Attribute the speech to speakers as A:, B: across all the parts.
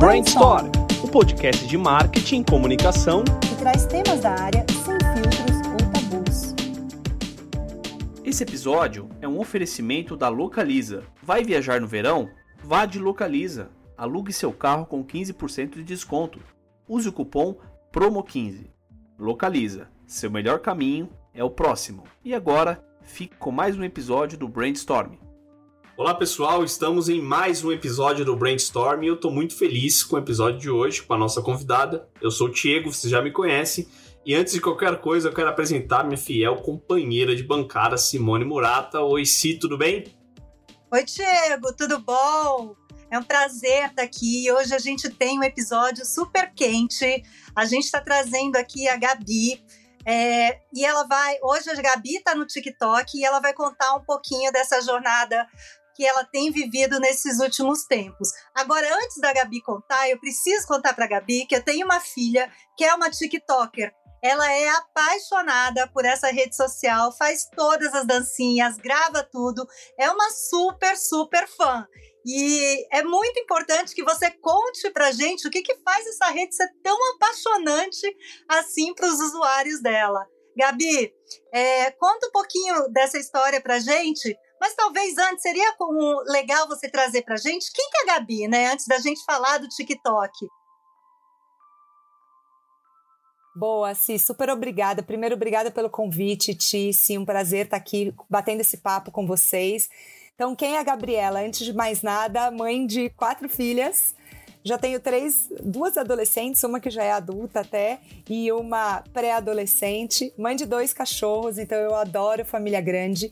A: Brainstorm, o podcast de marketing e comunicação
B: que traz temas da área sem filtros ou tabus.
A: Esse episódio é um oferecimento da Localiza. Vai viajar no verão? Vá de Localiza. Alugue seu carro com 15% de desconto. Use o cupom PROMO15. Localiza. Seu melhor caminho é o próximo. E agora, fique com mais um episódio do Brainstorm. Olá pessoal, estamos em mais um episódio do Brainstorm e eu estou muito feliz com o episódio de hoje, com a nossa convidada. Eu sou o Diego, vocês já me conhecem. E antes de qualquer coisa, eu quero apresentar minha fiel companheira de bancada, Simone Murata. Oi, Si, tudo bem?
B: Oi, Diego, tudo bom? É um prazer estar aqui. Hoje a gente tem um episódio super quente. A gente está trazendo aqui a Gabi. É, e ela vai. Hoje a Gabi está no TikTok e ela vai contar um pouquinho dessa jornada que ela tem vivido nesses últimos tempos. Agora, antes da Gabi contar, eu preciso contar para a Gabi que eu tenho uma filha que é uma TikToker. Ela é apaixonada por essa rede social, faz todas as dancinhas, grava tudo, é uma super, super fã. E é muito importante que você conte pra gente o que, que faz essa rede ser tão apaixonante assim para os usuários dela. Gabi, é, conta um pouquinho dessa história pra gente, mas talvez antes seria legal você trazer para gente quem que é a Gabi, né? Antes da gente falar do TikTok.
C: Boa, Ci, super obrigada. Primeiro, obrigada pelo convite, Ti. Sim, um prazer estar aqui batendo esse papo com vocês. Então, quem é a Gabriela? Antes de mais nada, mãe de quatro filhas, já tenho três, duas adolescentes, uma que já é adulta até, e uma pré-adolescente, mãe de dois cachorros, então eu adoro família grande.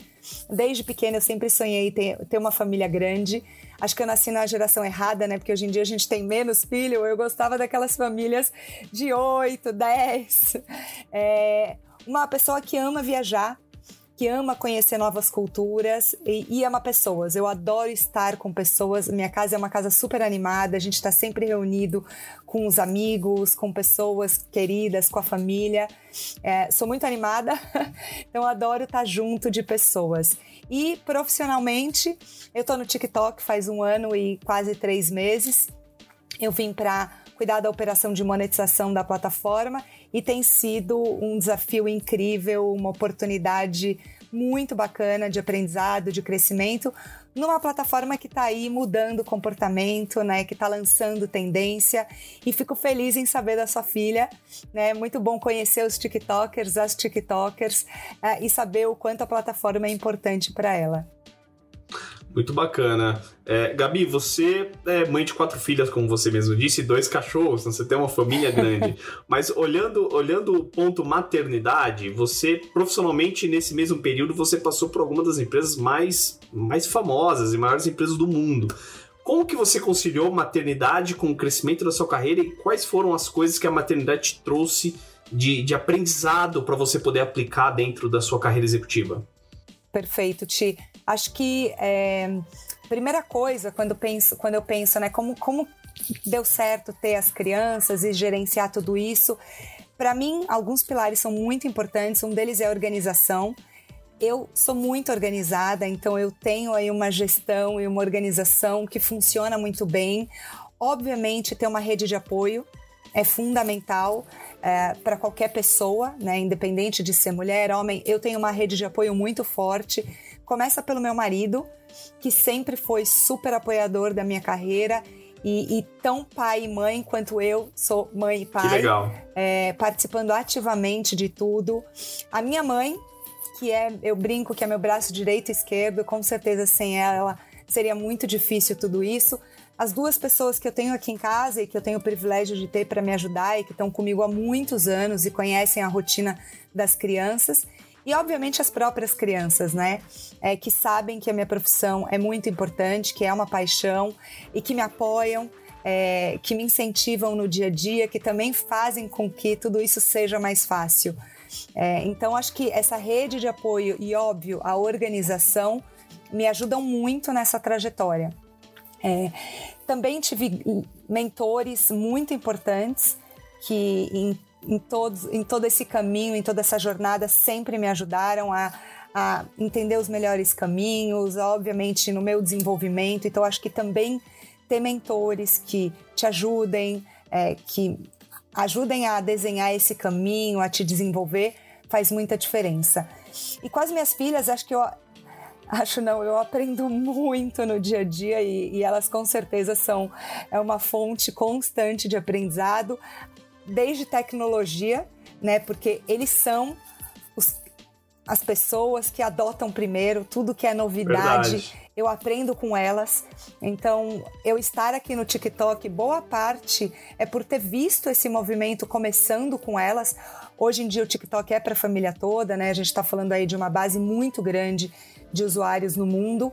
C: Desde pequena eu sempre sonhei ter, ter uma família grande. Acho que eu nasci na geração errada, né? Porque hoje em dia a gente tem menos filho. Eu gostava daquelas famílias de oito, dez. É, uma pessoa que ama viajar, que ama conhecer novas culturas e, e, ama pessoas. Eu adoro estar com pessoas. Minha casa é uma casa super animada, a gente está sempre reunido com os amigos, com pessoas queridas, com a família. É, sou muito animada, então adoro estar junto de pessoas. E profissionalmente, eu estou no TikTok faz um ano e quase três meses. Eu vim para cuidar da operação de monetização da plataforma e tem sido um desafio incrível, uma oportunidade muito bacana de aprendizado, de crescimento, numa plataforma que está aí mudando o comportamento, né, que está lançando tendência e fico feliz em saber da sua filha, né, muito bom conhecer os TikTokers, as TikTokers uh, e saber o quanto a plataforma é importante para ela.
A: Muito bacana. É, Gabi, você é mãe de quatro filhas, como você mesmo disse, e dois cachorros, então você tem uma família grande. Mas olhando, olhando o ponto maternidade, você profissionalmente nesse mesmo período você passou por algumas das empresas mais, mais famosas e maiores empresas do mundo. Como que você conciliou maternidade com o crescimento da sua carreira e quais foram as coisas que a maternidade te trouxe de, de aprendizado para você poder aplicar dentro da sua carreira executiva?
C: Perfeito, Ti. Acho que é, primeira coisa quando penso, quando eu penso, né, como como deu certo ter as crianças e gerenciar tudo isso, para mim alguns pilares são muito importantes. Um deles é a organização. Eu sou muito organizada, então eu tenho aí uma gestão e uma organização que funciona muito bem. Obviamente, ter uma rede de apoio é fundamental é, para qualquer pessoa, né? independente de ser mulher, homem. Eu tenho uma rede de apoio muito forte. Começa pelo meu marido, que sempre foi super apoiador da minha carreira e, e, tão pai e mãe quanto eu sou mãe e pai.
A: Que legal.
C: É, participando ativamente de tudo. A minha mãe, que é, eu brinco que é meu braço direito e esquerdo, com certeza sem ela seria muito difícil tudo isso as duas pessoas que eu tenho aqui em casa e que eu tenho o privilégio de ter para me ajudar e que estão comigo há muitos anos e conhecem a rotina das crianças. E, obviamente, as próprias crianças, né? É, que sabem que a minha profissão é muito importante, que é uma paixão e que me apoiam, é, que me incentivam no dia a dia, que também fazem com que tudo isso seja mais fácil. É, então, acho que essa rede de apoio e, óbvio, a organização me ajudam muito nessa trajetória. É, também tive mentores muito importantes que em, em, todos, em todo esse caminho, em toda essa jornada, sempre me ajudaram a, a entender os melhores caminhos, obviamente no meu desenvolvimento. Então, acho que também ter mentores que te ajudem, é, que ajudem a desenhar esse caminho, a te desenvolver, faz muita diferença. E com as minhas filhas, acho que eu. Acho não, eu aprendo muito no dia a dia e, e elas com certeza são é uma fonte constante de aprendizado, desde tecnologia, né? Porque eles são os, as pessoas que adotam primeiro tudo que é novidade. Verdade eu aprendo com elas. Então, eu estar aqui no TikTok, boa parte é por ter visto esse movimento começando com elas. Hoje em dia o TikTok é para a família toda, né? A gente está falando aí de uma base muito grande de usuários no mundo,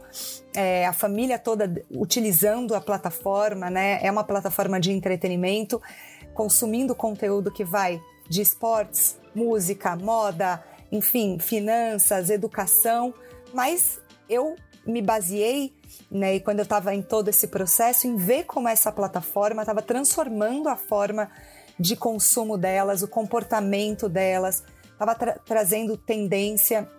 C: é, a família toda utilizando a plataforma, né? É uma plataforma de entretenimento, consumindo conteúdo que vai de esportes, música, moda, enfim, finanças, educação, mas eu me baseei, né, e quando eu estava em todo esse processo, em ver como essa plataforma estava transformando a forma de consumo delas, o comportamento delas, estava tra trazendo tendência.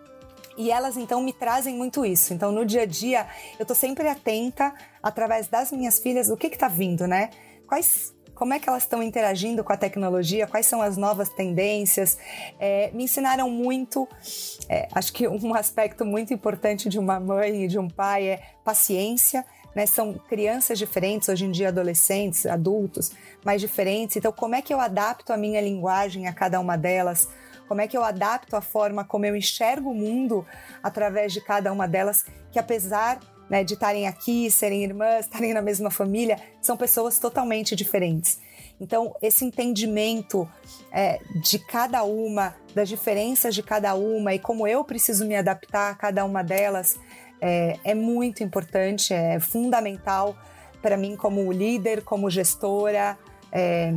C: E elas então me trazem muito isso. Então no dia a dia eu estou sempre atenta através das minhas filhas o que está vindo, né? Quais como é que elas estão interagindo com a tecnologia, quais são as novas tendências. É, me ensinaram muito, é, acho que um aspecto muito importante de uma mãe e de um pai é paciência. Né, são crianças diferentes, hoje em dia adolescentes, adultos, mais diferentes. Então, como é que eu adapto a minha linguagem a cada uma delas? Como é que eu adapto a forma como eu enxergo o mundo através de cada uma delas? Que apesar né, de estarem aqui, serem irmãs, estarem na mesma família, são pessoas totalmente diferentes. Então, esse entendimento é, de cada uma, das diferenças de cada uma e como eu preciso me adaptar a cada uma delas é, é muito importante, é fundamental para mim como líder, como gestora, é,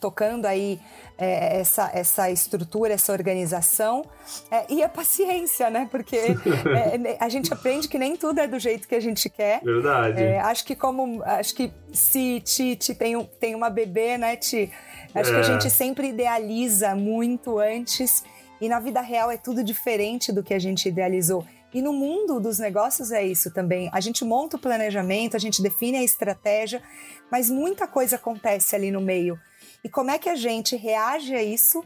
C: tocando aí é, essa, essa estrutura, essa organização é, e a paciência, né? Porque é, a gente aprende que nem tudo é do jeito que a gente quer.
A: Verdade.
C: É, acho que como acho que se Ti, ti tem, um, tem uma bebê, né, Ti? Acho que a é. gente sempre idealiza muito antes e na vida real é tudo diferente do que a gente idealizou. E no mundo dos negócios é isso também. A gente monta o planejamento, a gente define a estratégia, mas muita coisa acontece ali no meio. E como é que a gente reage a isso,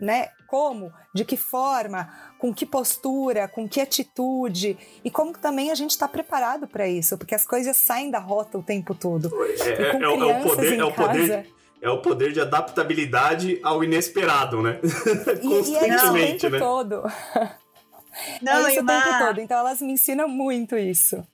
C: né? Como, de que forma, com que postura, com que atitude e como também a gente está preparado para isso, porque as coisas saem da rota o tempo todo.
A: É, é, é, é o poder, é o poder, é o poder de adaptabilidade ao inesperado, né?
C: E, Constantemente, e é isso o tempo né? todo. Não, é isso o tempo todo. Então elas me ensinam muito isso.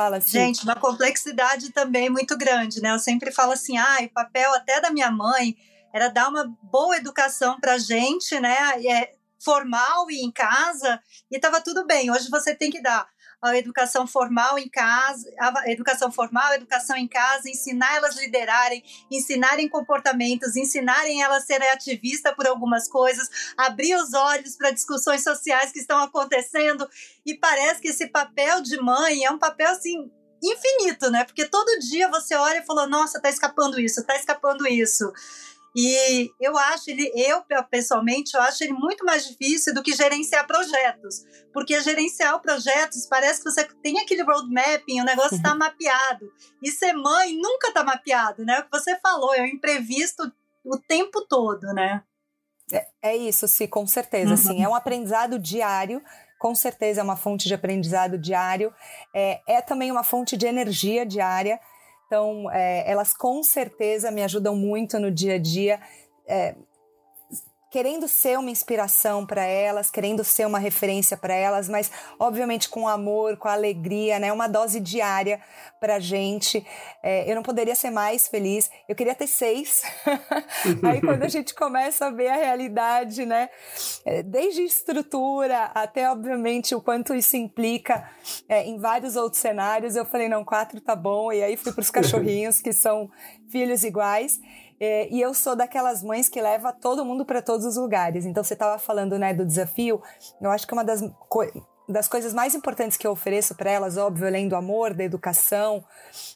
C: Fala assim.
B: Gente, uma complexidade também muito grande, né? Eu sempre falo assim, ah, o papel até da minha mãe era dar uma boa educação para gente, né? É, formal e em casa, e estava tudo bem. Hoje você tem que dar a educação formal em casa, a educação formal, a educação em casa, ensinar elas a liderarem, ensinarem comportamentos, ensinarem elas a serem ativistas por algumas coisas, abrir os olhos para discussões sociais que estão acontecendo. E parece que esse papel de mãe é um papel assim infinito, né? Porque todo dia você olha e fala: "Nossa, tá escapando isso, tá escapando isso". E eu acho ele, eu pessoalmente, eu acho ele muito mais difícil do que gerenciar projetos. Porque gerenciar projetos parece que você tem aquele roadmapping, o negócio está uhum. mapeado. E ser mãe nunca está mapeado, né? O que você falou, é um imprevisto o tempo todo, né?
C: É, é isso, sim, com certeza. Uhum. Sim, é um aprendizado diário com certeza é uma fonte de aprendizado diário, é, é também uma fonte de energia diária. Então, é, elas com certeza me ajudam muito no dia a dia. É, querendo ser uma inspiração para elas, querendo ser uma referência para elas, mas obviamente com amor, com alegria, né? Uma dose diária para gente. É, eu não poderia ser mais feliz. Eu queria ter seis. Aí quando a gente começa a ver a realidade, né? É, desde estrutura até obviamente o quanto isso implica é, em vários outros cenários, eu falei não, quatro tá bom. E aí fui para os cachorrinhos que são filhos iguais. É, e eu sou daquelas mães que leva todo mundo para todos os lugares. Então você estava falando né, do desafio. Eu acho que uma das, co das coisas mais importantes que eu ofereço para elas, óbvio, além do amor, da educação,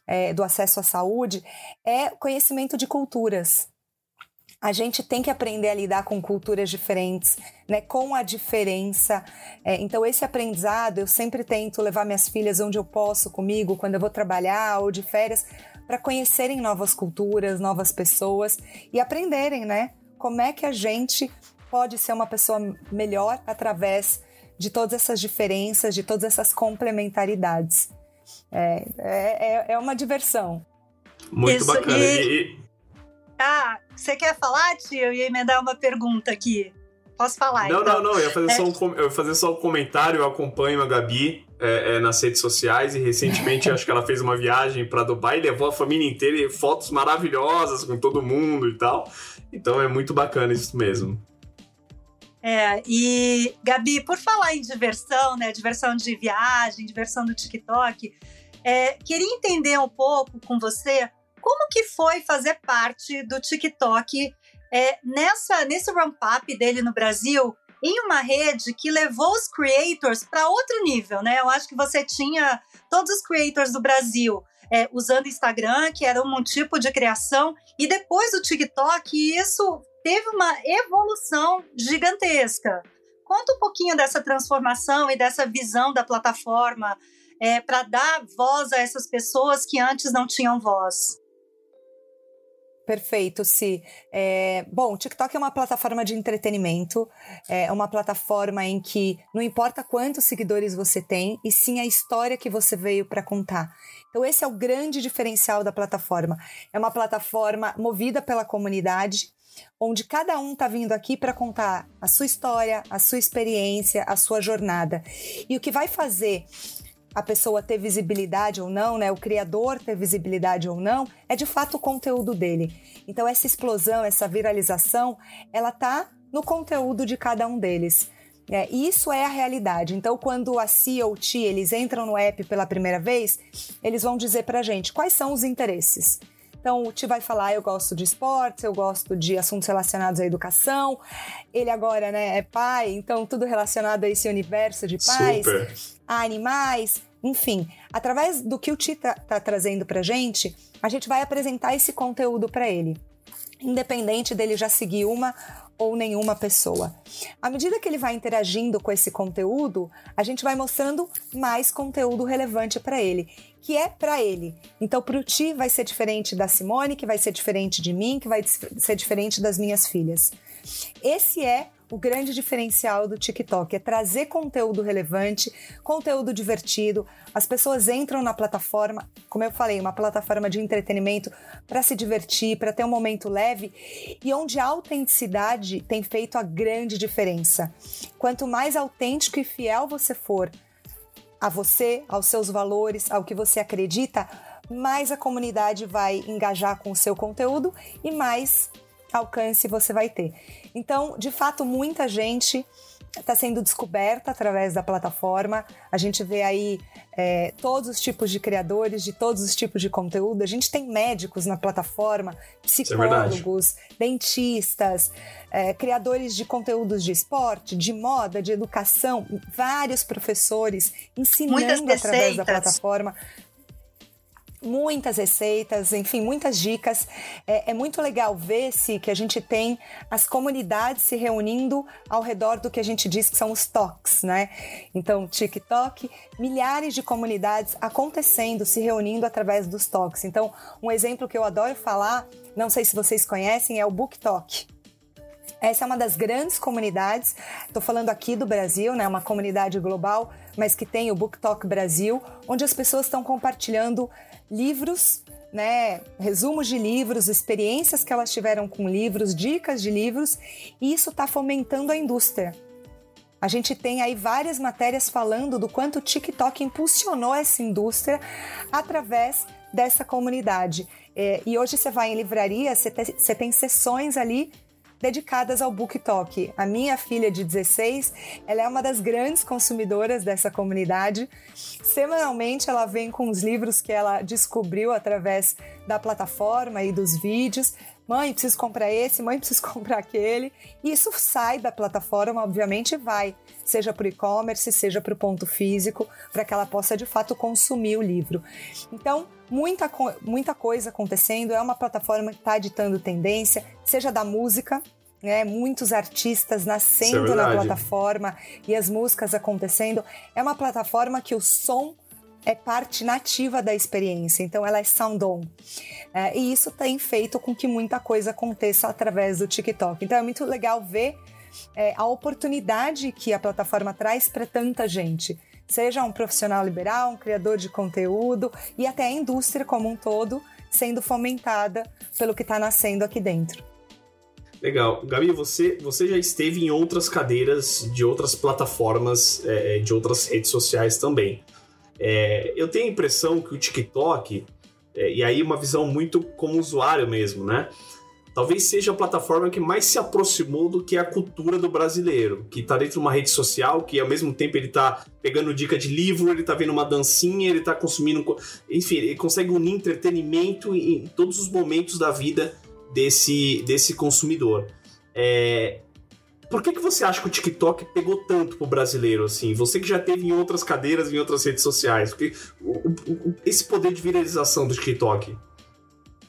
C: é, do acesso à saúde, é conhecimento de culturas. a gente tem que aprender a lidar com culturas diferentes, né, com a diferença. É, então, esse aprendizado eu sempre tento levar minhas filhas onde eu posso comigo, quando eu vou trabalhar ou de férias, para conhecerem novas culturas, novas pessoas e aprenderem, né, como é que a gente pode ser uma pessoa melhor através de todas essas diferenças, de todas essas complementaridades. É, é, é uma diversão.
A: Muito Isso, bacana. E,
B: e, ah, você quer falar, tio? Eu ia emendar uma pergunta aqui. Posso falar?
A: Não,
B: então?
A: não, não. Eu ia fazer, é... só um, eu ia fazer só um comentário. Eu acompanho a Gabi é, é, nas redes sociais e recentemente acho que ela fez uma viagem para Dubai e levou a família inteira e fotos maravilhosas com todo mundo e tal. Então é muito bacana isso mesmo.
B: É, e Gabi, por falar em diversão, né? Diversão de viagem, diversão do TikTok, é, queria entender um pouco com você como que foi fazer parte do TikTok é, nessa nesse ramp-up dele no Brasil em uma rede que levou os creators para outro nível, né? Eu acho que você tinha todos os creators do Brasil é, usando Instagram, que era um tipo de criação, e depois do TikTok, isso teve uma evolução gigantesca. Conta um pouquinho dessa transformação e dessa visão da plataforma é, para dar voz a essas pessoas que antes não tinham voz.
C: Perfeito, Si. É, bom, o TikTok é uma plataforma de entretenimento, é uma plataforma em que não importa quantos seguidores você tem, e sim a história que você veio para contar. Então, esse é o grande diferencial da plataforma. É uma plataforma movida pela comunidade, onde cada um está vindo aqui para contar a sua história, a sua experiência, a sua jornada. E o que vai fazer a pessoa ter visibilidade ou não, né, o criador ter visibilidade ou não, é de fato o conteúdo dele. Então essa explosão, essa viralização, ela tá no conteúdo de cada um deles. É, isso é a realidade. Então, quando a C ou T eles entram no app pela primeira vez, eles vão dizer para gente quais são os interesses. Então, o Ti vai falar: eu gosto de esportes, eu gosto de assuntos relacionados à educação. Ele agora né, é pai, então tudo relacionado a esse universo de pais. Super a animais, enfim. Através do que o Ti está tá trazendo para gente, a gente vai apresentar esse conteúdo para ele, independente dele já seguir uma ou nenhuma pessoa. À medida que ele vai interagindo com esse conteúdo, a gente vai mostrando mais conteúdo relevante para ele, que é para ele. Então, para o Ti vai ser diferente da Simone, que vai ser diferente de mim, que vai ser diferente das minhas filhas. Esse é o grande diferencial do TikTok é trazer conteúdo relevante, conteúdo divertido. As pessoas entram na plataforma, como eu falei, uma plataforma de entretenimento para se divertir, para ter um momento leve e onde a autenticidade tem feito a grande diferença. Quanto mais autêntico e fiel você for a você, aos seus valores, ao que você acredita, mais a comunidade vai engajar com o seu conteúdo e mais alcance você vai ter. Então, de fato, muita gente está sendo descoberta através da plataforma. A gente vê aí é, todos os tipos de criadores, de todos os tipos de conteúdo. A gente tem médicos na plataforma, é psicólogos, é dentistas, é, criadores de conteúdos de esporte, de moda, de educação, vários professores ensinando através da plataforma muitas receitas, enfim, muitas dicas. É, é, muito legal ver se que a gente tem as comunidades se reunindo ao redor do que a gente diz que são os toques, né? Então, TikTok, milhares de comunidades acontecendo, se reunindo através dos toques. Então, um exemplo que eu adoro falar, não sei se vocês conhecem, é o Book Talk. Essa é uma das grandes comunidades. Estou falando aqui do Brasil, né? Uma comunidade global, mas que tem o Book Talk Brasil, onde as pessoas estão compartilhando livros, né, resumos de livros, experiências que elas tiveram com livros, dicas de livros, e isso está fomentando a indústria. A gente tem aí várias matérias falando do quanto o TikTok impulsionou essa indústria através dessa comunidade. É, e hoje você vai em livraria, você você tem sessões ali dedicadas ao Book Talk. A minha filha de 16, ela é uma das grandes consumidoras dessa comunidade. Semanalmente ela vem com os livros que ela descobriu através da plataforma e dos vídeos Mãe, preciso comprar esse, mãe, preciso comprar aquele. E isso sai da plataforma, obviamente, vai, seja para o e-commerce, seja para o ponto físico, para que ela possa de fato consumir o livro. Então, muita, muita coisa acontecendo. É uma plataforma que está ditando tendência, seja da música, né? Muitos artistas nascendo é na plataforma e as músicas acontecendo. É uma plataforma que o som é parte nativa da experiência, então ela é sound-on. É, e isso tem feito com que muita coisa aconteça através do TikTok. Então é muito legal ver é, a oportunidade que a plataforma traz para tanta gente. Seja um profissional liberal, um criador de conteúdo e até a indústria como um todo sendo fomentada pelo que está nascendo aqui dentro.
A: Legal. Gabi, você, você já esteve em outras cadeiras de outras plataformas, é, de outras redes sociais também. É, eu tenho a impressão que o TikTok, é, e aí uma visão muito como usuário mesmo, né? Talvez seja a plataforma que mais se aproximou do que a cultura do brasileiro, que está dentro de uma rede social, que ao mesmo tempo ele está pegando dica de livro, ele está vendo uma dancinha, ele está consumindo. Enfim, ele consegue unir entretenimento em todos os momentos da vida desse, desse consumidor. É, por que, que você acha que o TikTok pegou tanto pro brasileiro, assim? Você que já teve em outras cadeiras, em outras redes sociais. Porque o, o, esse poder de viralização do TikTok?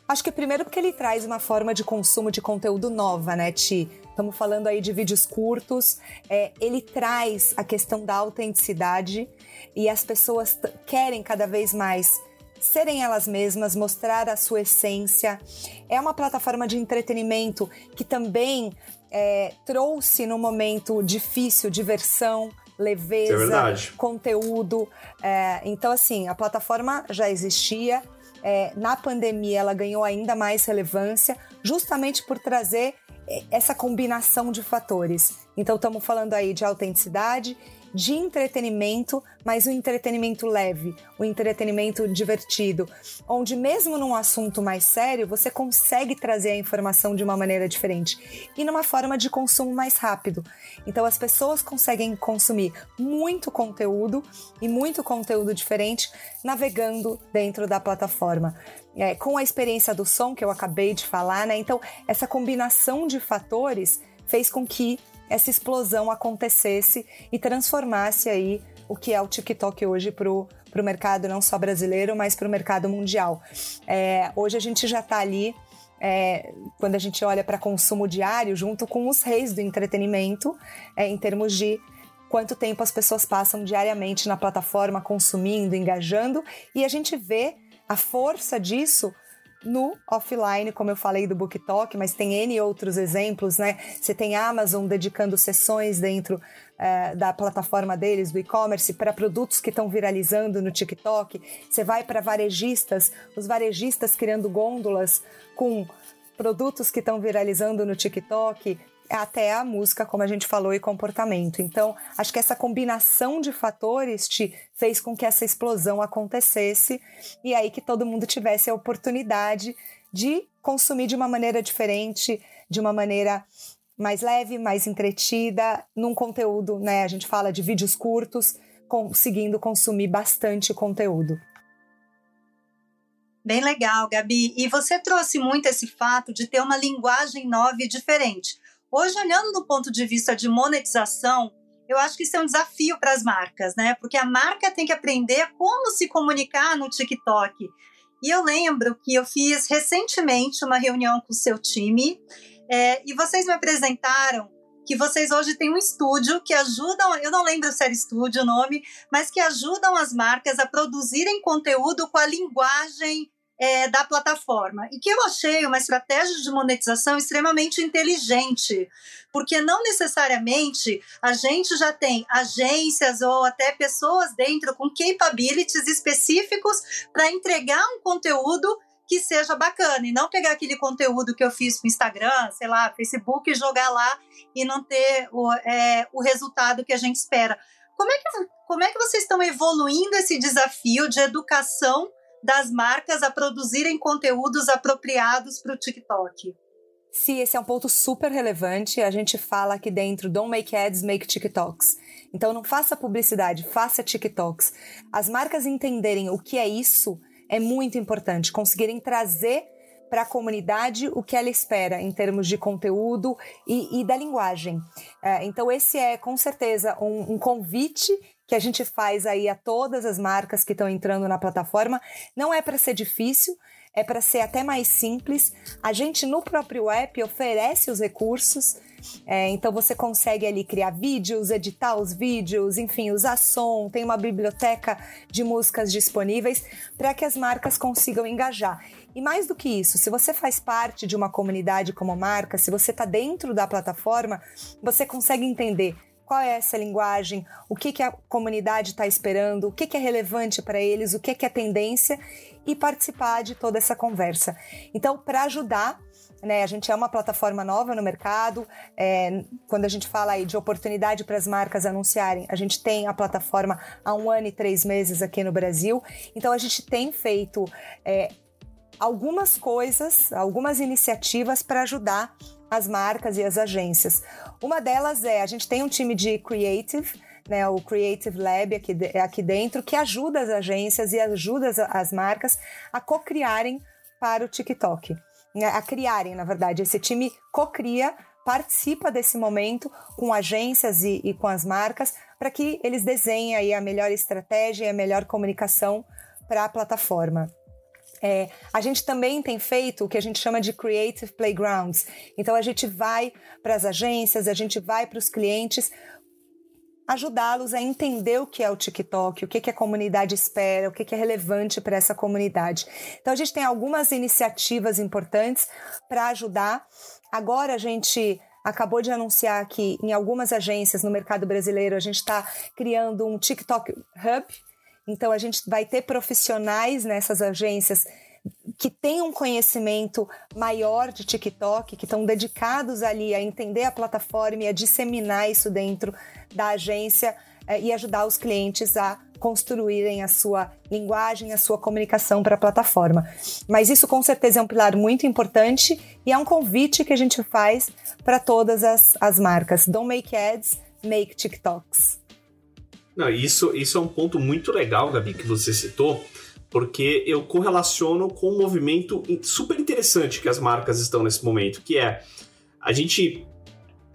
C: Acho que primeiro porque ele traz uma forma de consumo de conteúdo nova, né, Ti? Estamos falando aí de vídeos curtos. É, ele traz a questão da autenticidade e as pessoas querem cada vez mais serem elas mesmas, mostrar a sua essência. É uma plataforma de entretenimento que também é, trouxe no momento difícil diversão, leveza, é conteúdo. É, então, assim, a plataforma já existia. É, na pandemia, ela ganhou ainda mais relevância, justamente por trazer é, essa combinação de fatores. Então, estamos falando aí de autenticidade de entretenimento, mas um entretenimento leve, um entretenimento divertido, onde mesmo num assunto mais sério, você consegue trazer a informação de uma maneira diferente e numa forma de consumo mais rápido. Então as pessoas conseguem consumir muito conteúdo e muito conteúdo diferente navegando dentro da plataforma. É, com a experiência do som que eu acabei de falar, né? Então, essa combinação de fatores fez com que essa explosão acontecesse e transformasse aí o que é o TikTok hoje para o mercado não só brasileiro, mas para o mercado mundial. É, hoje a gente já está ali, é, quando a gente olha para consumo diário, junto com os reis do entretenimento, é, em termos de quanto tempo as pessoas passam diariamente na plataforma consumindo, engajando, e a gente vê a força disso no offline, como eu falei do BookTok, mas tem N outros exemplos, né? Você tem Amazon dedicando sessões dentro é, da plataforma deles, do e-commerce, para produtos que estão viralizando no TikTok. Você vai para varejistas, os varejistas criando gôndolas com produtos que estão viralizando no TikTok até a música, como a gente falou, e comportamento. Então, acho que essa combinação de fatores te fez com que essa explosão acontecesse e aí que todo mundo tivesse a oportunidade de consumir de uma maneira diferente, de uma maneira mais leve, mais entretida, num conteúdo, né? A gente fala de vídeos curtos, conseguindo consumir bastante conteúdo.
B: Bem legal, Gabi. E você trouxe muito esse fato de ter uma linguagem nova e diferente. Hoje, olhando do ponto de vista de monetização, eu acho que isso é um desafio para as marcas, né? Porque a marca tem que aprender como se comunicar no TikTok. E eu lembro que eu fiz recentemente uma reunião com o seu time é, e vocês me apresentaram que vocês hoje têm um estúdio que ajudam, eu não lembro se era estúdio o nome, mas que ajudam as marcas a produzirem conteúdo com a linguagem é, da plataforma. E que eu achei uma estratégia de monetização extremamente inteligente, porque não necessariamente a gente já tem agências ou até pessoas dentro com capabilities específicos para entregar um conteúdo que seja bacana e não pegar aquele conteúdo que eu fiz para Instagram, sei lá, Facebook e jogar lá e não ter o, é, o resultado que a gente espera. Como é, que, como é que vocês estão evoluindo esse desafio de educação das marcas a produzirem conteúdos apropriados para o TikTok.
C: Sim, esse é um ponto super relevante. A gente fala aqui dentro, don't make ads, make TikToks. Então não faça publicidade, faça TikToks. As marcas entenderem o que é isso é muito importante, conseguirem trazer para a comunidade o que ela espera em termos de conteúdo e, e da linguagem. É, então, esse é com certeza um, um convite que a gente faz aí a todas as marcas que estão entrando na plataforma. Não é para ser difícil, é para ser até mais simples. A gente no próprio app oferece os recursos. É, então você consegue ali criar vídeos, editar os vídeos, enfim, usar som, tem uma biblioteca de músicas disponíveis para que as marcas consigam engajar. E mais do que isso, se você faz parte de uma comunidade como marca, se você está dentro da plataforma, você consegue entender qual é essa linguagem, o que, que a comunidade está esperando, o que, que é relevante para eles, o que, que é tendência e participar de toda essa conversa. Então, para ajudar, né, a gente é uma plataforma nova no mercado. É, quando a gente fala aí de oportunidade para as marcas anunciarem, a gente tem a plataforma há um ano e três meses aqui no Brasil. Então, a gente tem feito é, algumas coisas, algumas iniciativas para ajudar as marcas e as agências. Uma delas é, a gente tem um time de creative, né, o Creative Lab aqui, aqui dentro, que ajuda as agências e ajuda as, as marcas a co-criarem para o TikTok. Né, a criarem, na verdade. Esse time co-cria, participa desse momento com agências e, e com as marcas para que eles desenhem aí a melhor estratégia e a melhor comunicação para a plataforma. É, a gente também tem feito o que a gente chama de creative playgrounds. Então a gente vai para as agências, a gente vai para os clientes ajudá-los a entender o que é o TikTok, o que, que a comunidade espera, o que, que é relevante para essa comunidade. Então a gente tem algumas iniciativas importantes para ajudar. Agora a gente acabou de anunciar que em algumas agências no mercado brasileiro a gente está criando um TikTok Hub, então, a gente vai ter profissionais nessas agências que têm um conhecimento maior de TikTok, que estão dedicados ali a entender a plataforma e a disseminar isso dentro da agência eh, e ajudar os clientes a construírem a sua linguagem, a sua comunicação para a plataforma. Mas isso com certeza é um pilar muito importante e é um convite que a gente faz para todas as, as marcas. Don't make ads, make TikToks.
A: Não, isso, isso é um ponto muito legal, Gabi, que você citou, porque eu correlaciono com um movimento super interessante que as marcas estão nesse momento, que é a gente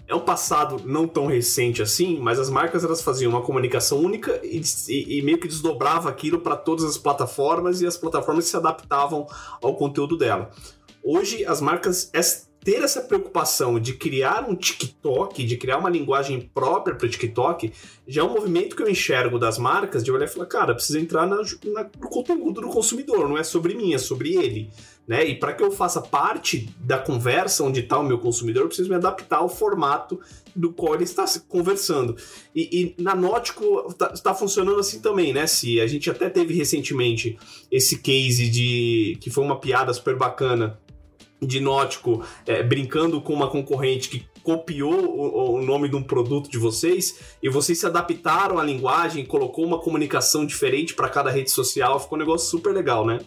A: é um passado não tão recente assim, mas as marcas elas faziam uma comunicação única e, e, e meio que desdobrava aquilo para todas as plataformas e as plataformas se adaptavam ao conteúdo dela. Hoje as marcas ter essa preocupação de criar um TikTok, de criar uma linguagem própria para o TikTok, já é um movimento que eu enxergo das marcas de olhar e falar, cara, precisa entrar na, na, no conteúdo do consumidor, não é sobre mim, é sobre ele. Né? E para que eu faça parte da conversa onde está o meu consumidor, eu preciso me adaptar ao formato do qual ele está conversando. E, e na Nótico está tá funcionando assim também, né? Se a gente até teve recentemente esse case de que foi uma piada super bacana de Nótico é, brincando com uma concorrente que copiou o, o, nome de um produto de vocês e vocês se adaptaram à linguagem, colocou uma comunicação diferente para cada rede social, ficou um negócio super legal, né?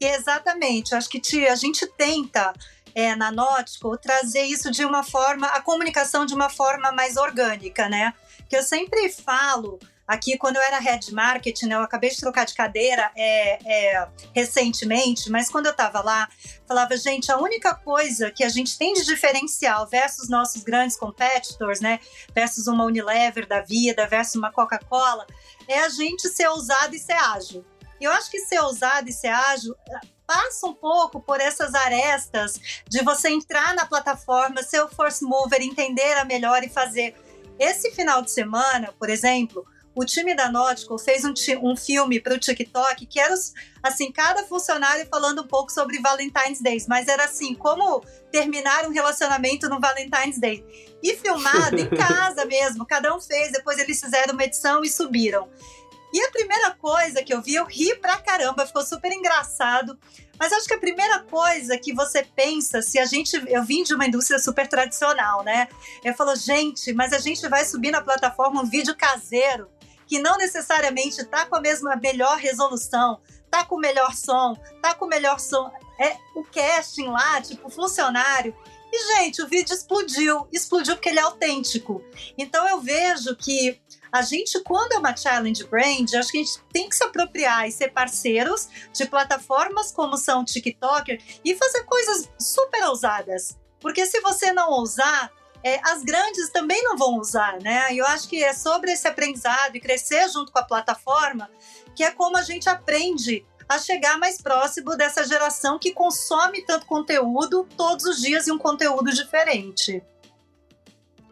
B: Exatamente, acho que a gente tenta é, na Nótico trazer isso de uma forma, a comunicação de uma forma mais orgânica, né? Que eu sempre falo Aqui, quando eu era head marketing, né, eu acabei de trocar de cadeira é, é, recentemente, mas quando eu estava lá, falava, gente, a única coisa que a gente tem de diferencial versus nossos grandes competitors, né, versus uma Unilever da vida, versus uma Coca-Cola, é a gente ser ousado e ser ágil. E eu acho que ser ousado e ser ágil passa um pouco por essas arestas de você entrar na plataforma, ser o force mover, entender a melhor e fazer. Esse final de semana, por exemplo, o time da Nautical fez um, um filme para o TikTok que era assim, cada funcionário falando um pouco sobre Valentine's Day, mas era assim, como terminar um relacionamento no Valentine's Day. E filmado em casa mesmo, cada um fez, depois eles fizeram uma edição e subiram. E a primeira coisa que eu vi, eu ri pra caramba, ficou super engraçado. Mas acho que a primeira coisa que você pensa, se a gente. Eu vim de uma indústria super tradicional, né? Eu falo, gente, mas a gente vai subir na plataforma um vídeo caseiro que não necessariamente tá com a mesma melhor resolução, tá com o melhor som, tá com o melhor som, é o casting lá, tipo funcionário. E gente, o vídeo explodiu, explodiu porque ele é autêntico. Então eu vejo que a gente, quando é uma challenge brand, acho que a gente tem que se apropriar e ser parceiros de plataformas como são o TikTok e fazer coisas super ousadas. Porque se você não ousar, é, as grandes também não vão usar, né? E eu acho que é sobre esse aprendizado e crescer junto com a plataforma que é como a gente aprende a chegar mais próximo dessa geração que consome tanto conteúdo todos os dias e um conteúdo diferente.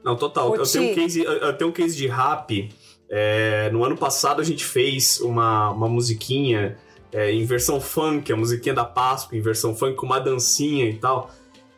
A: Não, total. Eu tenho, um case, eu tenho um case de rap. É, no ano passado a gente fez uma, uma musiquinha é, em versão funk, a musiquinha da Páscoa em versão funk com uma dancinha e tal.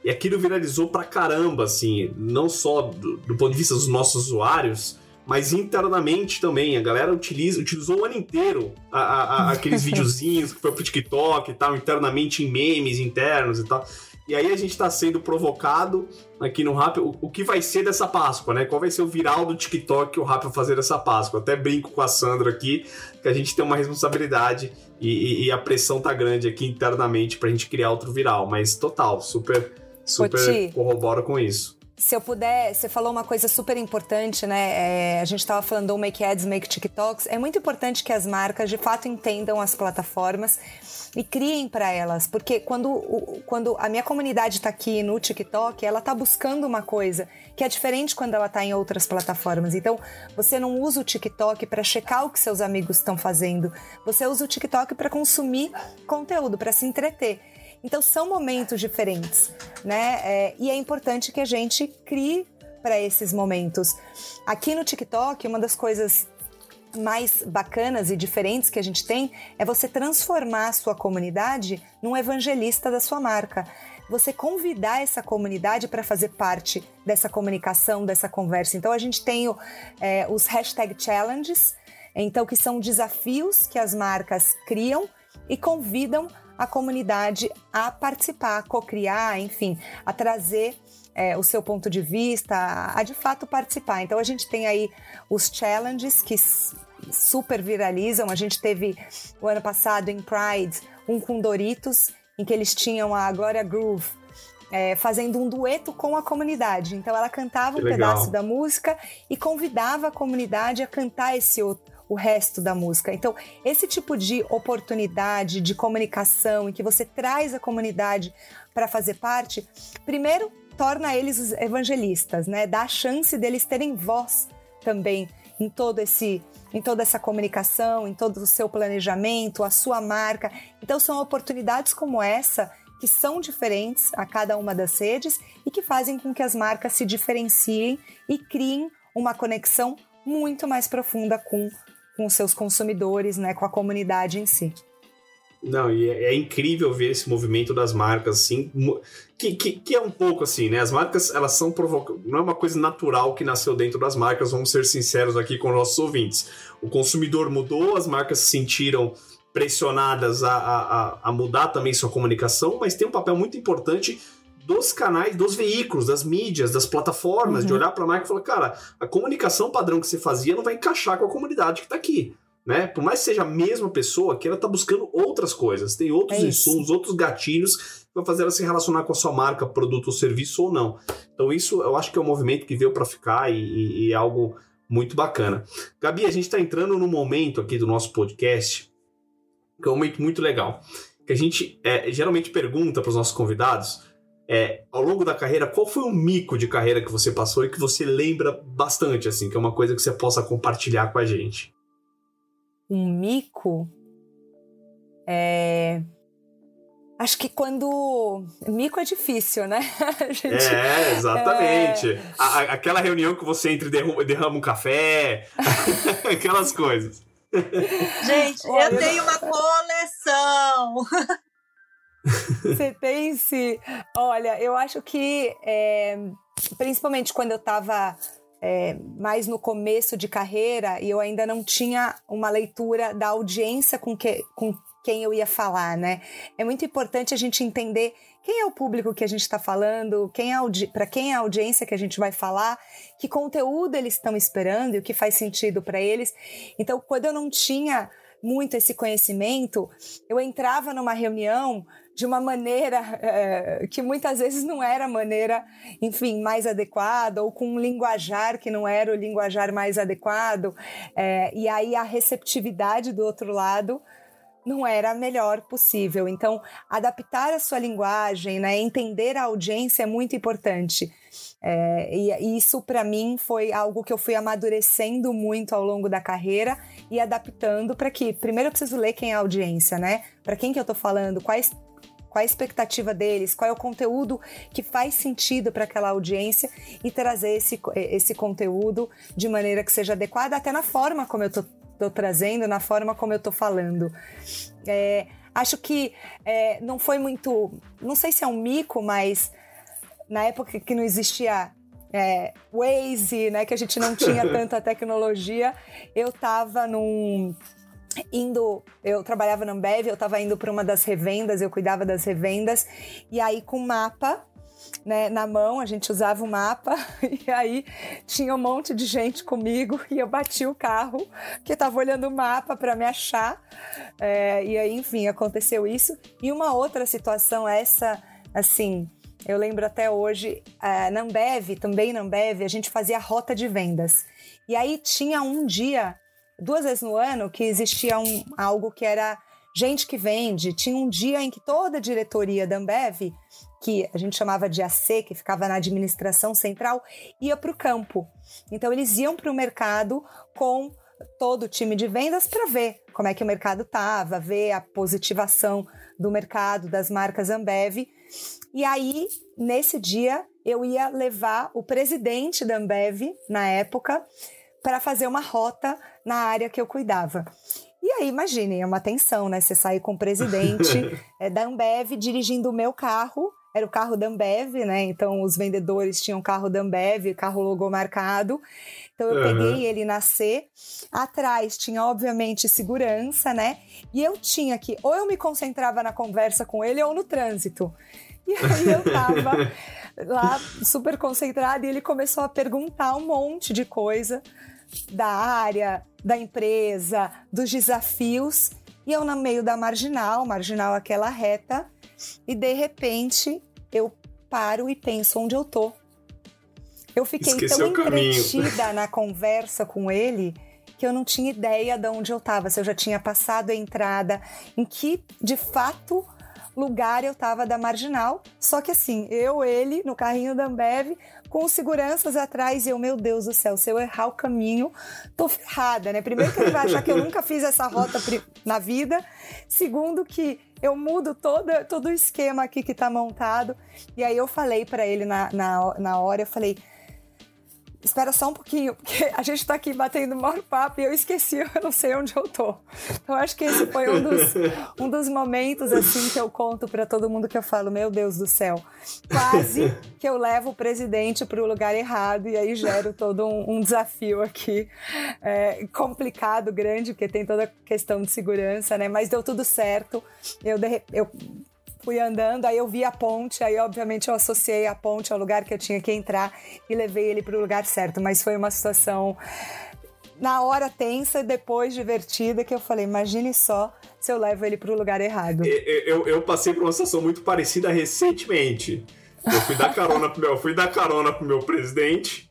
A: E aquilo viralizou pra caramba, assim, não só do, do ponto de vista dos nossos usuários, mas internamente também. A galera utiliza, utilizou o ano inteiro a, a, a, aqueles videozinhos que foi pro TikTok e tal, internamente em memes internos e tal. E aí a gente está sendo provocado aqui no Rap o, o, que vai ser dessa Páscoa, né? Qual vai ser o viral do TikTok que o Rap vai fazer dessa Páscoa? até brinco com a Sandra aqui que a gente tem uma responsabilidade e, e, e a pressão tá grande aqui internamente pra gente criar outro viral. Mas total, super super corrobora com isso.
C: Se eu puder, você falou uma coisa super importante, né? É, a gente estava falando do Make Ads, Make TikToks. É muito importante que as marcas de fato entendam as plataformas e criem para elas, porque quando, quando a minha comunidade está aqui no TikTok, ela está buscando uma coisa que é diferente quando ela está em outras plataformas. Então, você não usa o TikTok para checar o que seus amigos estão fazendo, você usa o TikTok para consumir conteúdo, para se entreter. Então são momentos diferentes, né? É, e é importante que a gente crie para esses momentos. Aqui no TikTok, uma das coisas mais bacanas e diferentes que a gente tem é você transformar a sua comunidade num evangelista da sua marca. Você convidar essa comunidade para fazer parte dessa comunicação, dessa conversa. Então a gente tem é, os hashtag challenges, então que são desafios que as marcas criam e convidam a comunidade a participar, a co-criar, enfim, a trazer é, o seu ponto de vista, a, a, de fato participar. Então a gente tem aí os challenges que super viralizam. A gente teve o ano passado em Pride um com Doritos, em que eles tinham a Gloria Groove é, fazendo um dueto com a comunidade. Então ela cantava um pedaço da música e convidava a comunidade a cantar esse outro o resto da música. Então, esse tipo de oportunidade de comunicação em que você traz a comunidade para fazer parte, primeiro torna eles os evangelistas, né? Dá a chance deles terem voz também em todo esse em toda essa comunicação, em todo o seu planejamento, a sua marca. Então são oportunidades como essa que são diferentes a cada uma das redes e que fazem com que as marcas se diferenciem e criem uma conexão muito mais profunda com com seus consumidores, né, com a comunidade em si.
A: Não, e é, é, incrível ver esse movimento das marcas, assim, que, que, que, é um pouco assim, né? As marcas, elas são provocadas. Não é uma coisa natural que nasceu dentro das marcas, vamos ser sinceros aqui com nossos ouvintes. O consumidor mudou, as marcas se sentiram pressionadas a, a, a mudar também sua comunicação, mas tem um papel muito importante dos canais, dos veículos, das mídias, das plataformas, uhum. de olhar para a marca e falar, cara, a comunicação padrão que você fazia não vai encaixar com a comunidade que está aqui. Né? Por mais que seja a mesma pessoa, que ela está buscando outras coisas, tem outros é insumos, outros gatilhos que vão fazer ela se relacionar com a sua marca, produto ou serviço ou não. Então, isso eu acho que é um movimento que veio para ficar e, e, e, é algo muito bacana. Gabi, a gente está entrando num momento aqui do nosso podcast que é um momento muito legal. Que a gente é, geralmente pergunta para os nossos convidados é, ao longo da carreira, qual foi o mico de carreira que você passou e que você lembra bastante, assim, que é uma coisa que você possa compartilhar com a gente?
C: Um mico? É... Acho que quando. Mico é difícil, né?
A: Gente... É, exatamente. É... A, aquela reunião que você entra e derrama, derrama um café, aquelas coisas.
B: Gente, eu tenho uma coleção.
C: Você pense. Olha, eu acho que, é, principalmente quando eu estava é, mais no começo de carreira e eu ainda não tinha uma leitura da audiência com, que, com quem eu ia falar, né? É muito importante a gente entender quem é o público que a gente está falando, quem é para quem é a audiência que a gente vai falar, que conteúdo eles estão esperando e o que faz sentido para eles. Então, quando eu não tinha muito esse conhecimento, eu entrava numa reunião de uma maneira é, que muitas vezes não era a maneira, enfim, mais adequada, ou com um linguajar que não era o linguajar mais adequado, é, e aí a receptividade do outro lado não era a melhor possível. Então, adaptar a sua linguagem, né, entender a audiência é muito importante. É, e, isso, para mim, foi algo que eu fui amadurecendo muito ao longo da carreira e adaptando para que, primeiro, eu preciso ler quem é a audiência, né? Para quem que eu estou falando, quais qual a expectativa deles, qual é o conteúdo que faz sentido para aquela audiência e trazer esse, esse conteúdo de maneira que seja adequada, até na forma como eu estou trazendo, na forma como eu estou falando. É, acho que é, não foi muito. Não sei se é um mico, mas na época que não existia é, Waze, né, que a gente não tinha tanta tecnologia, eu estava num indo, eu trabalhava na Ambev, eu estava indo para uma das revendas, eu cuidava das revendas, e aí com mapa, né, na mão, a gente usava o mapa, e aí tinha um monte de gente comigo, e eu bati o carro, que estava olhando o mapa para me achar, é, e aí, enfim, aconteceu isso. E uma outra situação, essa, assim, eu lembro até hoje, é, na Ambev, também na Ambev, a gente fazia rota de vendas. E aí tinha um dia duas vezes no ano que existia um, algo que era gente que vende. Tinha um dia em que toda a diretoria da Ambev, que a gente chamava de AC, que ficava na administração central, ia para o campo. Então eles iam para o mercado com todo o time de vendas para ver como é que o mercado estava, ver a positivação do mercado, das marcas Ambev. E aí, nesse dia, eu ia levar o presidente da Ambev, na época, para fazer uma rota na área que eu cuidava. E aí, imaginem, é uma tensão, né? Você sair com o presidente é, da Ambev dirigindo o meu carro, era o carro da Ambev, né? Então os vendedores tinham carro da Ambev, carro logomarcado. Então eu uhum. peguei ele na C. Atrás tinha, obviamente, segurança, né? E eu tinha que, ou eu me concentrava na conversa com ele ou no trânsito. E aí eu tava lá super concentrada e ele começou a perguntar um monte de coisa da área, da empresa, dos desafios, e eu no meio da marginal, marginal aquela reta, e de repente eu paro e penso onde eu tô. Eu fiquei Esqueceu tão entretida na conversa com ele que eu não tinha ideia de onde eu estava, se eu já tinha passado a entrada, em que de fato lugar eu tava da marginal. Só que assim, eu, ele, no carrinho da Ambev, com seguranças atrás, e eu, meu Deus do céu, se eu errar o caminho, tô ferrada, né? Primeiro que ele vai achar que eu nunca fiz essa rota na vida. Segundo que eu mudo todo, todo o esquema aqui que tá montado. E aí eu falei para ele na, na, na hora, eu falei, espera só um pouquinho, porque a gente tá aqui batendo o maior papo e eu esqueci, eu não sei onde eu tô. Então acho que esse foi um dos, um dos momentos assim que eu conto para todo mundo que eu falo, meu Deus do céu, quase que eu levo o presidente para o lugar errado e aí gero todo um, um desafio aqui é, complicado, grande, porque tem toda a questão de segurança, né? Mas deu tudo certo. Eu, eu fui andando, aí eu vi a ponte, aí obviamente eu associei a ponte ao lugar que eu tinha que entrar e levei ele para o lugar certo. Mas foi uma situação na hora tensa e depois divertida que eu falei, imagine só se eu levo ele para o lugar errado.
A: Eu, eu, eu, passei por uma situação muito parecida recentemente. Eu fui dar carona pro meu, fui dar carona pro meu presidente.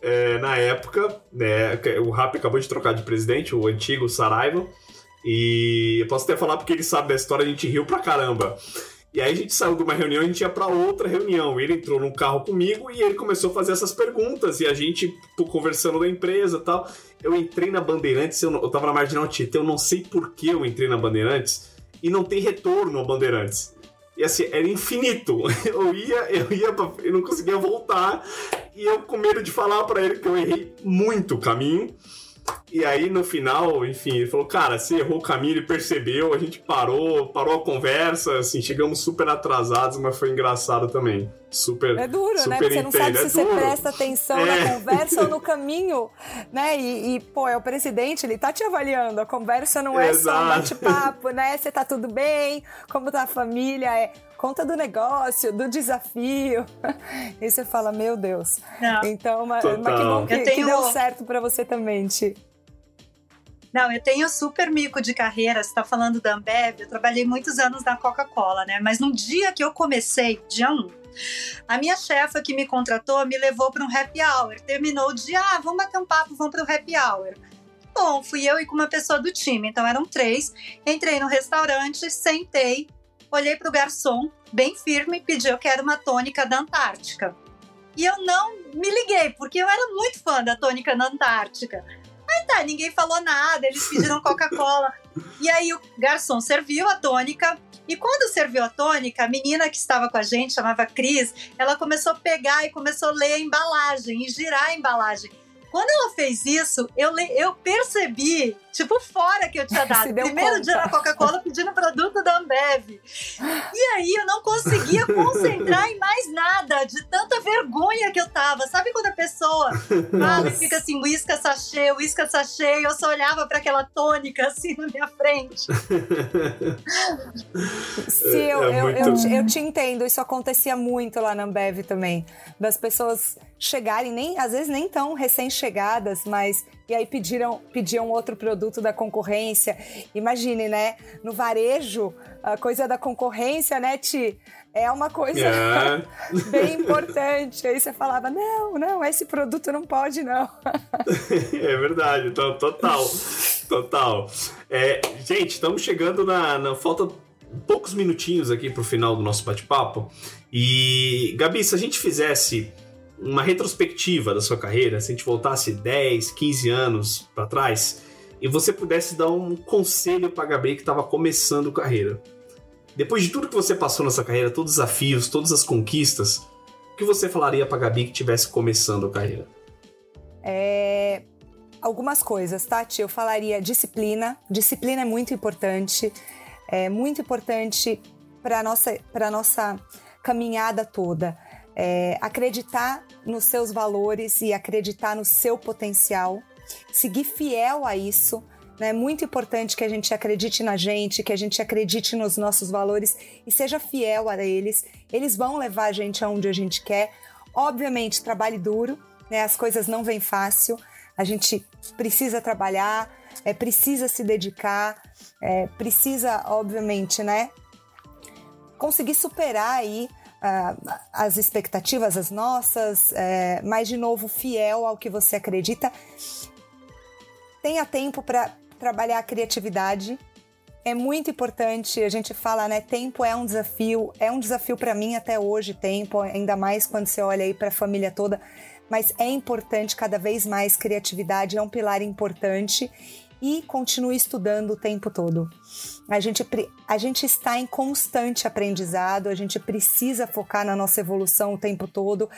A: É, na época, né, o Rap acabou de trocar de presidente, o antigo Saraiva. E eu posso até falar porque ele sabe da história, a gente riu pra caramba. E aí a gente saiu de uma reunião e a gente ia para outra reunião. Ele entrou num carro comigo e ele começou a fazer essas perguntas. E a gente conversando da empresa tal. Eu entrei na Bandeirantes, eu, eu tava na Marginal Tietê, eu não sei por que eu entrei na Bandeirantes. E não tem retorno a Bandeirantes. E assim, era infinito. Eu ia, eu ia, pra, eu não conseguia voltar. E eu com medo de falar para ele que eu errei muito o caminho. E aí, no final, enfim, ele falou, cara, você errou o caminho, ele percebeu, a gente parou, parou a conversa, assim, chegamos super atrasados, mas foi engraçado também. Super.
C: É duro,
A: né? super
C: né? Porque você não sabe é se duro. você presta atenção é. na conversa ou no caminho, né? E, e, pô, é o presidente, ele tá te avaliando. A conversa não é Exato. só um bate-papo, né? Você tá tudo bem? Como tá a família? É conta do negócio, do desafio. E você fala, meu Deus. Não. Então, mas, mas que bom que, tenho... que deu certo para você também, Ti.
B: Não, eu tenho super mico de carreira. Você está falando da Ambev. Eu trabalhei muitos anos na Coca-Cola, né? Mas no dia que eu comecei, dia 1, a minha chefa que me contratou me levou para um happy hour. Terminou o dia, ah, vamos bater um papo, vamos para o happy hour. Bom, fui eu e com uma pessoa do time, então eram três. Entrei no restaurante, sentei, olhei para o garçom, bem firme, pedi: Eu quero uma tônica da Antártica. E eu não me liguei, porque eu era muito fã da tônica da Antártica. Aí tá, ninguém falou nada, eles pediram Coca-Cola. e aí o garçom serviu a tônica. E quando serviu a tônica, a menina que estava com a gente, chamava Cris, ela começou a pegar e começou a ler a embalagem e girar a embalagem. Quando ela fez isso, eu, eu percebi, tipo, fora que eu tinha dado. Primeiro conta. dia na Coca-Cola pedindo produto da Ambev. E aí eu não conseguia concentrar em mais nada, de tanta vergonha que eu tava. Sabe quando a pessoa fala e fica assim, uísca sachê, uísca sachê, e eu só olhava para aquela tônica assim na minha frente.
C: Sim, eu, é eu, eu, eu te entendo. Isso acontecia muito lá na Ambev também. Das pessoas chegarem, nem às vezes nem tão recém-chegadas, mas e aí pediram, pediam outro produto da concorrência. Imagine, né? No varejo, a coisa da concorrência, né, Ti? É uma coisa. É. bem importante. Aí você falava: não, não, esse produto não pode, não.
A: é verdade, total. Total. É, gente, estamos chegando na, na. Falta poucos minutinhos aqui para o final do nosso bate-papo. E, Gabi, se a gente fizesse uma retrospectiva da sua carreira, se a gente voltasse 10, 15 anos para trás e você pudesse dar um conselho para Gabi que estava começando carreira. Depois de tudo que você passou nessa carreira, todos os desafios, todas as conquistas, o que você falaria para Gabi que estivesse começando a carreira?
C: É... Algumas coisas, Tati. Eu falaria disciplina. Disciplina é muito importante. É muito importante para nossa para nossa caminhada toda é, acreditar nos seus valores e acreditar no seu potencial, seguir fiel a isso. Né? É muito importante que a gente acredite na gente, que a gente acredite nos nossos valores e seja fiel a eles. Eles vão levar a gente aonde a gente quer. Obviamente, trabalhe duro, né? as coisas não vêm fácil, a gente precisa trabalhar, é, precisa se dedicar, é, precisa, obviamente, né? Conseguir superar aí uh, as expectativas, as nossas, é, mas de novo, fiel ao que você acredita. Tenha tempo para trabalhar a criatividade. É muito importante, a gente fala, né? Tempo é um desafio, é um desafio para mim até hoje, tempo, ainda mais quando você olha aí para a família toda mas é importante cada vez mais criatividade, é um pilar importante e continue estudando o tempo todo. A gente, a gente está em constante aprendizado, a gente precisa focar na nossa evolução o tempo todo.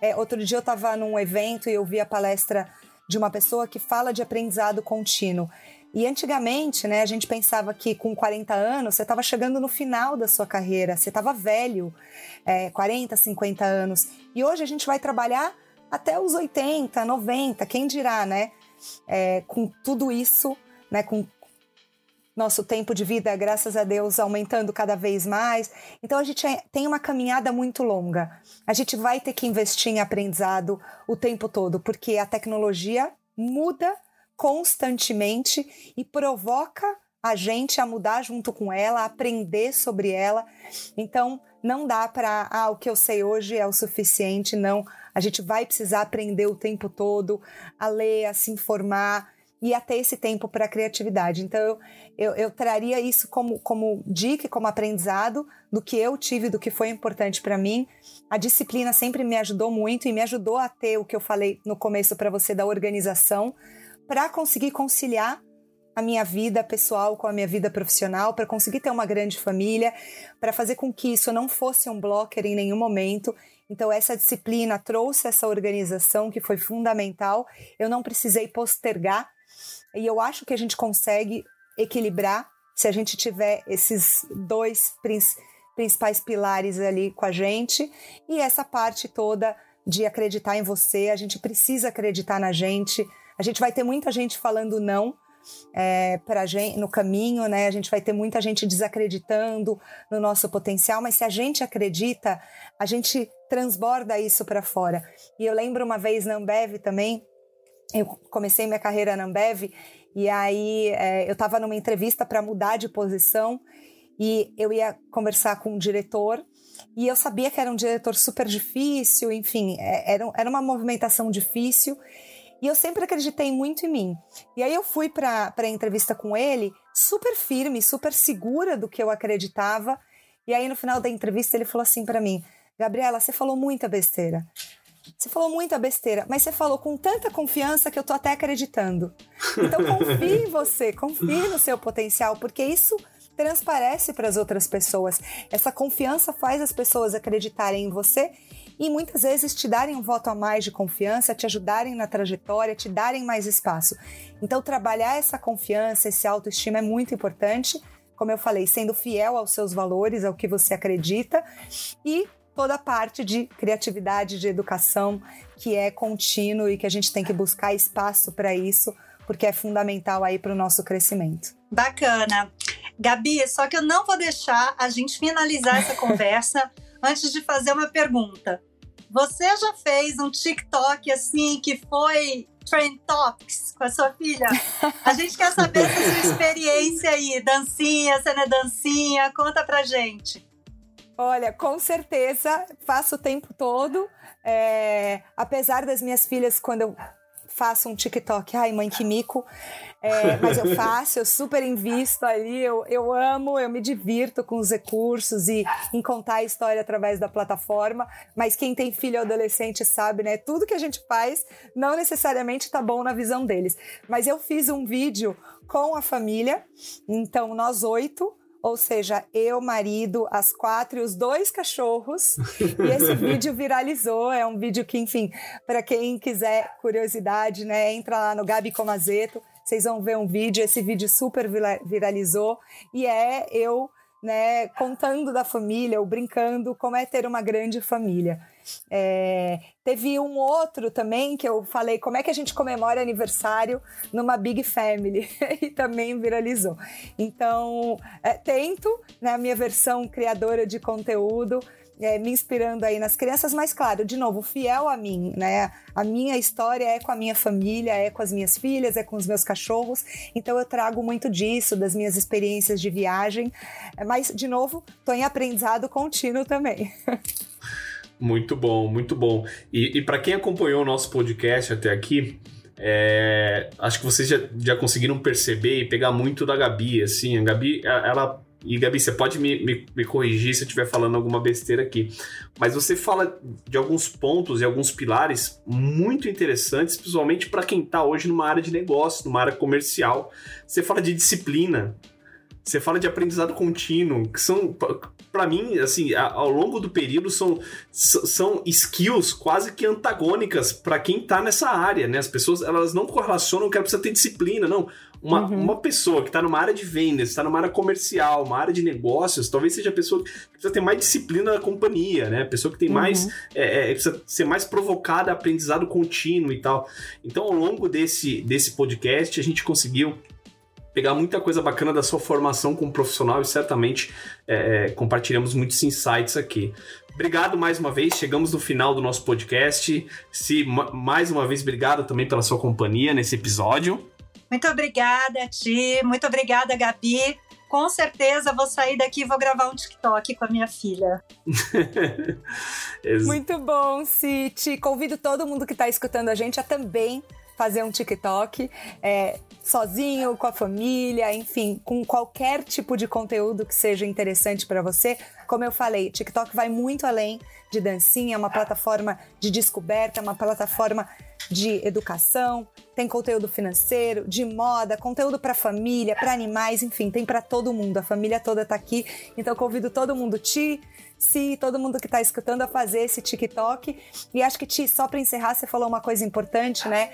C: É, outro dia eu estava num evento e eu vi a palestra de uma pessoa que fala de aprendizado contínuo. E antigamente, né, a gente pensava que com 40 anos você estava chegando no final da sua carreira, você estava velho, é, 40, 50 anos. E hoje a gente vai trabalhar até os 80, 90, quem dirá, né? É, com tudo isso, né, com nosso tempo de vida, graças a Deus, aumentando cada vez mais. Então a gente é, tem uma caminhada muito longa. A gente vai ter que investir em aprendizado o tempo todo, porque a tecnologia muda constantemente e provoca a gente a mudar junto com ela, a aprender sobre ela. Então, não dá para, ah, o que eu sei hoje é o suficiente, não. A gente vai precisar aprender o tempo todo, a ler, a se informar e a ter esse tempo para a criatividade. Então, eu, eu, eu, traria isso como, como dica, como aprendizado do que eu tive, do que foi importante para mim. A disciplina sempre me ajudou muito e me ajudou a ter o que eu falei no começo para você da organização, para conseguir conciliar a minha vida pessoal com a minha vida profissional, para conseguir ter uma grande família, para fazer com que isso não fosse um blocker em nenhum momento então, essa disciplina trouxe essa organização que foi fundamental. Eu não precisei postergar. E eu acho que a gente consegue equilibrar se a gente tiver esses dois principais pilares ali com a gente. E essa parte toda de acreditar em você, a gente precisa acreditar na gente. A gente vai ter muita gente falando não, é, para gente no caminho, né? A gente vai ter muita gente desacreditando no nosso potencial, mas se a gente acredita, a gente transborda isso para fora. E eu lembro uma vez na Ambev também, eu comecei minha carreira na Ambev e aí é, eu estava numa entrevista para mudar de posição e eu ia conversar com um diretor e eu sabia que era um diretor super difícil, enfim, é, era, era uma movimentação difícil. E eu sempre acreditei muito em mim. E aí eu fui para a entrevista com ele, super firme, super segura do que eu acreditava. E aí no final da entrevista ele falou assim para mim: Gabriela, você falou muita besteira. Você falou muita besteira, mas você falou com tanta confiança que eu tô até acreditando. Então confie em você, confie no seu potencial, porque isso transparece para as outras pessoas. Essa confiança faz as pessoas acreditarem em você e muitas vezes te darem um voto a mais de confiança, te ajudarem na trajetória, te darem mais espaço. Então, trabalhar essa confiança, esse autoestima é muito importante. Como eu falei, sendo fiel aos seus valores, ao que você acredita e toda a parte de criatividade, de educação, que é contínuo e que a gente tem que buscar espaço para isso, porque é fundamental aí para o nosso crescimento.
B: Bacana. Gabi, só que eu não vou deixar a gente finalizar essa conversa antes de fazer uma pergunta. Você já fez um TikTok assim que foi Trend Topics com a sua filha? A gente quer saber essa sua experiência aí. Dancinha, não é dancinha? Conta pra gente.
C: Olha, com certeza faço o tempo todo. É, apesar das minhas filhas, quando eu faço um TikTok, ai mãe, que mico. É, mas eu faço, eu super invisto ali, eu, eu amo, eu me divirto com os recursos e em contar a história através da plataforma. Mas quem tem filho adolescente sabe, né? Tudo que a gente faz não necessariamente tá bom na visão deles. Mas eu fiz um vídeo com a família, então nós oito ou seja, eu, marido, as quatro e os dois cachorros. E esse vídeo viralizou. É um vídeo que, enfim, para quem quiser curiosidade, né, entra lá no Gabi Comazeto, vocês vão ver um vídeo. Esse vídeo super viralizou e é eu, né, contando da família ou brincando como é ter uma grande família. É, teve um outro também que eu falei como é que a gente comemora aniversário numa Big Family e também viralizou. Então, é, tento, né, a minha versão criadora de conteúdo, é, me inspirando aí nas crianças, mas claro, de novo, fiel a mim, né? A minha história é com a minha família, é com as minhas filhas, é com os meus cachorros, então eu trago muito disso, das minhas experiências de viagem, mas, de novo, estou em aprendizado contínuo também.
A: Muito bom, muito bom. E, e para quem acompanhou o nosso podcast até aqui, é, acho que vocês já, já conseguiram perceber e pegar muito da Gabi, assim, a Gabi, ela... E Gabi, você pode me, me, me corrigir se eu estiver falando alguma besteira aqui. Mas você fala de alguns pontos e alguns pilares muito interessantes, principalmente para quem está hoje numa área de negócio, numa área comercial. Você fala de disciplina, você fala de aprendizado contínuo, que são, para mim, assim, ao longo do período, são, são skills quase que antagônicas para quem tá nessa área, né? As pessoas, elas não correlacionam que ela precisa ter disciplina, não. Uma, uhum. uma pessoa que está numa área de vendas, está numa área comercial, uma área de negócios, talvez seja a pessoa que precisa ter mais disciplina na companhia, né? A pessoa que tem uhum. mais. É, é, precisa ser mais provocada, aprendizado contínuo e tal. Então, ao longo desse, desse podcast, a gente conseguiu pegar muita coisa bacana da sua formação como profissional e certamente é, é compartilhamos muitos insights aqui. Obrigado mais uma vez, chegamos no final do nosso podcast. Se mais uma vez, obrigado também pela sua companhia nesse episódio.
B: Muito obrigada, Ti. Muito obrigada, Gabi. Com certeza vou sair daqui e vou gravar um TikTok com a minha filha.
C: Muito bom, Citi. Convido todo mundo que está escutando a gente a também fazer um TikTok é, sozinho, com a família, enfim, com qualquer tipo de conteúdo que seja interessante para você. Como eu falei, TikTok vai muito além de dancinha, é uma plataforma de descoberta, é uma plataforma de educação, tem conteúdo financeiro, de moda, conteúdo para família, para animais, enfim, tem para todo mundo. A família toda está aqui. Então convido todo mundo, Ti, se todo mundo que está escutando a fazer esse TikTok. E acho que, Ti, só para encerrar, você falou uma coisa importante, né?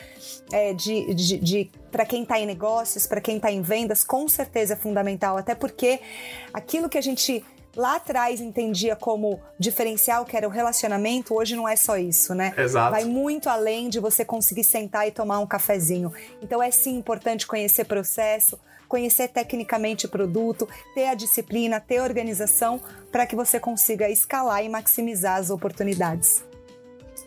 C: É, de, de, de para quem está em negócios, para quem está em vendas, com certeza é fundamental. Até porque aquilo que a gente lá atrás entendia como diferencial, que era o relacionamento, hoje não é só isso, né?
A: Exato.
C: Vai muito além de você conseguir sentar e tomar um cafezinho. Então é sim importante conhecer processo, conhecer tecnicamente o produto, ter a disciplina, ter a organização para que você consiga escalar e maximizar as oportunidades.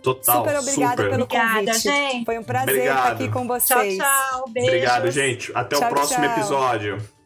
A: Total.
C: Super obrigada
A: super.
C: pelo
B: Obrigada,
C: convite.
B: gente.
C: Foi um prazer
A: Obrigado.
C: estar aqui com
B: Tchau,
C: vocês.
B: tchau. Beijos.
A: Obrigado, gente. Até
C: Tchau,
A: o próximo
C: tchau.
A: episódio.